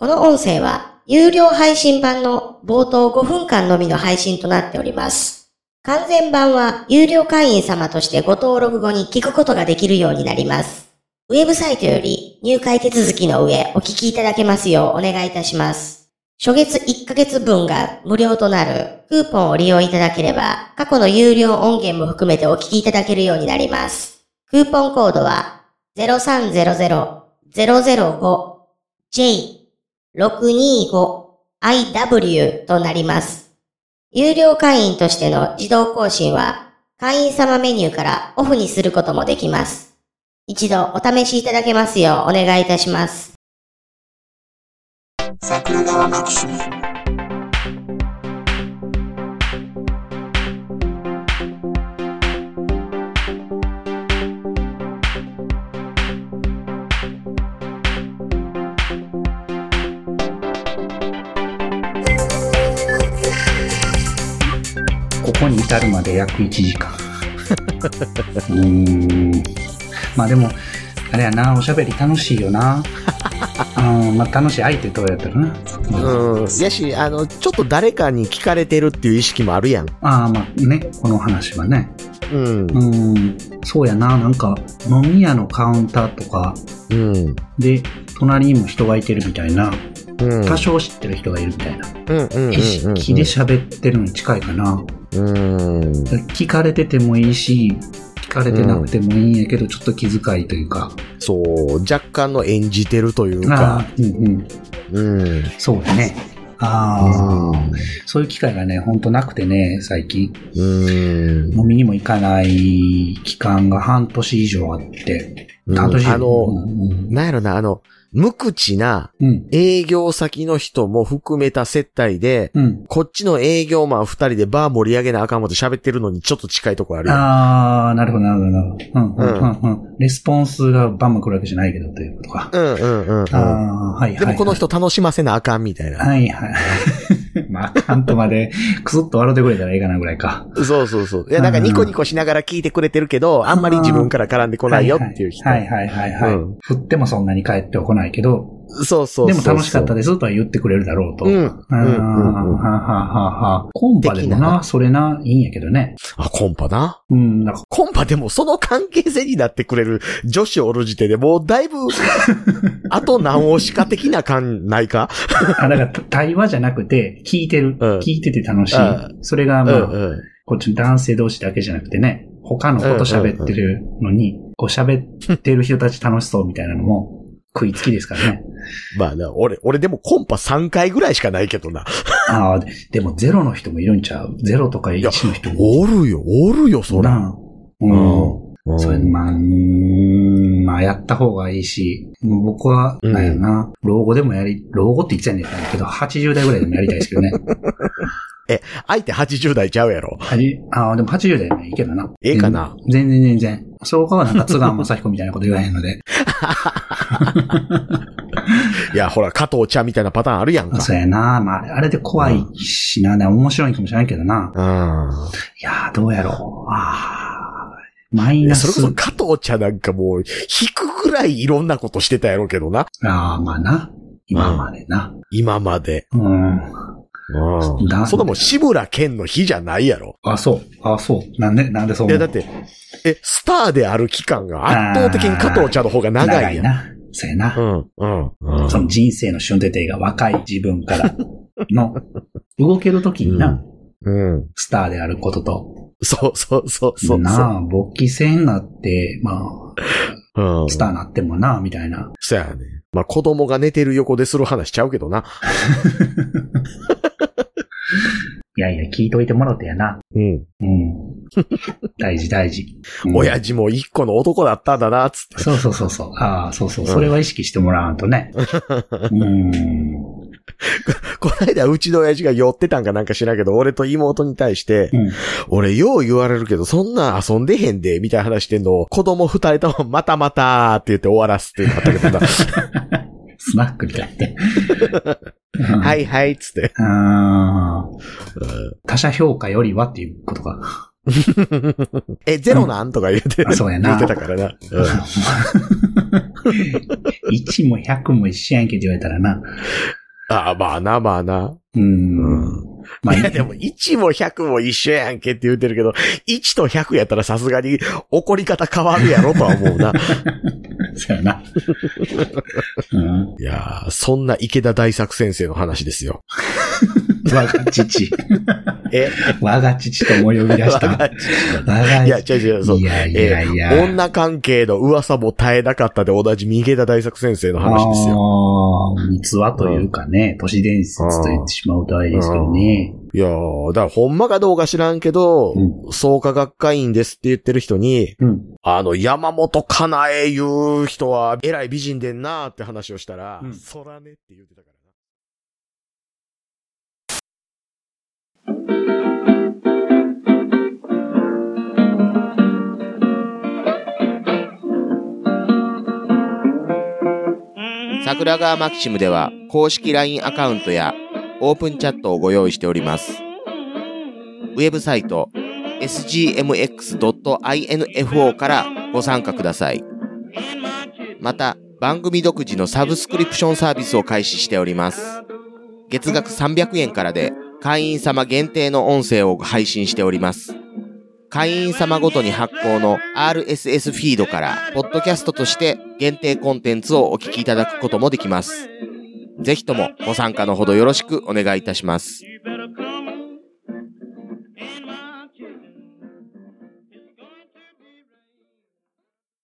この音声は有料配信版の冒頭5分間のみの配信となっております。完全版は有料会員様としてご登録後に聞くことができるようになります。ウェブサイトより入会手続きの上お聞きいただけますようお願いいたします。初月1ヶ月分が無料となるクーポンを利用いただければ過去の有料音源も含めてお聞きいただけるようになります。クーポンコードは 0300-005J 625IW となります。有料会員としての自動更新は会員様メニューからオフにすることもできます。一度お試しいただけますようお願いいたします。桜川マキシムここに至るまで約1時間。うーん。まあでも、あれやな、おしゃべり楽しいよな。うん、まあ楽しい相手とやったらな。うん。やし、あの、ちょっと誰かに聞かれてるっていう意識もあるやん。ああ、まあね、この話はね。うん。うん、そうやな、なんか、飲み屋のカウンターとかうん。で、隣にも人がいてるみたいな、うん。多少知ってる人がいるみたいな、うんうんうんうん。意識で喋ってるのに近いかな。うん。聞かれててもいいし、聞かれてなくてもいいんやけど、ちょっと気遣いというか。そう、若干の演じてるというあかあ、、うんうん。うん。そうだね。ああ、そういう機会がね、ほんとなくてね、最近。うん。飲みにも行かない期間が半年以上あって。うん半年以上あのうんうんなんやろな、あの、無口なうん。営業先の人も含めた接待で、うん。こっちの営業マン二人でバー盛り上げなあかんもと喋ってるのにちょっと近いとこある。ああ、なるほど、なるほど、なるほど。うん、うん、うん、うん。レスポンスがバンバン来るわけじゃないけど、ということか。うんうんうんうん。ああ、はい、はい。でもこの人楽しませなあかんみたいな。はい、はい。まあ、あんとまで、くすっと笑ってくれたらいいかなぐらいか。そうそうそう。いや、なんかニコニコしながら聞いてくれてるけど、あんまり自分から絡んでこないよっていう人。はい、はい、はい、はい。うん振ってもそんなに帰ってこないけど、そうそうそう。でも楽しかったですとは言ってくれるだろうと。うん。うん。はうんうん。はははコンパでも的なな、それな、いいんやけどね。あ、コンパな？うん、なんか、コンパでもその関係性になってくれる女子おる時点でもうだいぶ、あと何押しか的な感ないか？あ、だから対話じゃなくて、聞いてる。うん聞いてて楽しいうん。それが、うんまあ、うん。こっち男性同士だけじゃなくてね、他のこと喋ってるのに、こう喋ってる人たち楽しそうみたいなのも食いつきですからね。まあな、俺、俺でもコンパ3回ぐらいしかないけどな。ああ、ででもゼロの人もいるんちゃう？ゼロとか1の人も。おるよ、おるよ、そら。うん。うんそれ、まあ、うーんまあ、やった方がいいし、もう僕は、うんなんやろな、老後でもやり、老後って言っちゃうんですけど、80代ぐらいでもやりたいですけどね。相手80代ちゃうやろ？はじああ、でも80代でもいいけどな。ええかな？うん全然全然。そうかはなんか津川雅彦みたいなこと言わへんので。いや、ほら、加藤茶みたいなパターンあるやんか。そうやな。まあ、あれで怖いしな、ね面白いかもしれないけどな。うん。いやー、どうやろう。ああ。マイいやナス。それこそ加藤茶なんかもう、引くぐらいいろんなことしてたやろうけどな。ああ、まあな。今までな。今まで。うん。うん。だそんなもん志村けんの日じゃないやろ。あ、そう。あ、そう。なんで、なんでそういや、思うだって、え、スターである期間が圧倒的に加藤茶の方が長いやん。な。そうやな。うん、うん、うん。その人生の瞬間が若い自分からの、動けるときにな、うん。スターであることと、そうそうそうそう。なあ、勃起戦があって、まあ、うん。スターなってもな、みたいな。そやね。まあ、子供が寝てる横でする話ちゃうけどな。いやいや、聞いといてもろてやな。うん。うん。大事大事。うん親父も一個の男だったんだな、つって。そうそうそうそう。ああ、そうそう。それは意識してもらわんとね。うん。この間、うちの親父が酔ってたんかなんか知らんけど、俺と妹に対して、うん。俺よう言われるけど、そんな遊んでへんで、みたいな話してんのを、子供二人とも、またまたって言って終わらすっていうのあったけどな。スナックみたいって。はいはい、つって。ああ。うん他者評価よりはっていうことか。え、ゼロなん？とか言って、あそうやな言ってたからな。うん1も100も一緒やんけって言われたらな。ああ、まあな、まあな。うん。まあ、いや、でも、1も100も一緒やんけって言ってるけど、1と100やったらさすがに怒り方変わるやろとは思うな。そうやな。うん。いやー、そんな池田大作先生の話ですよ。我が父。え？我が父とも呼び出した。我がいや、違う違う、そうい。やいやいや。え女関係の噂も絶えなかったで同じ池田大作先生の話ですよ。ああ、逸話というかね、都市伝説と言ってしまうとあれですけどね。いやー、だからほんまかどうか知らんけど、う創価学会員ですって言ってる人に、うん。あの、山本かなえいう人は偉い美人でんなーって話をしたら、うんそらねって言ってたから桜川マキシムでは公式 LINE アカウントやオープンチャットをご用意しております。ウェブサイト sgmx.info からご参加ください。また、番組独自のサブスクリプションサービスを開始しております。月額300円からで会員様限定の音声を配信しております。会員様ごとに発行の RSS フィードから、ポッドキャストとして限定コンテンツをお聞きいただくこともできます。ぜひともご参加のほどよろしくお願いいたします。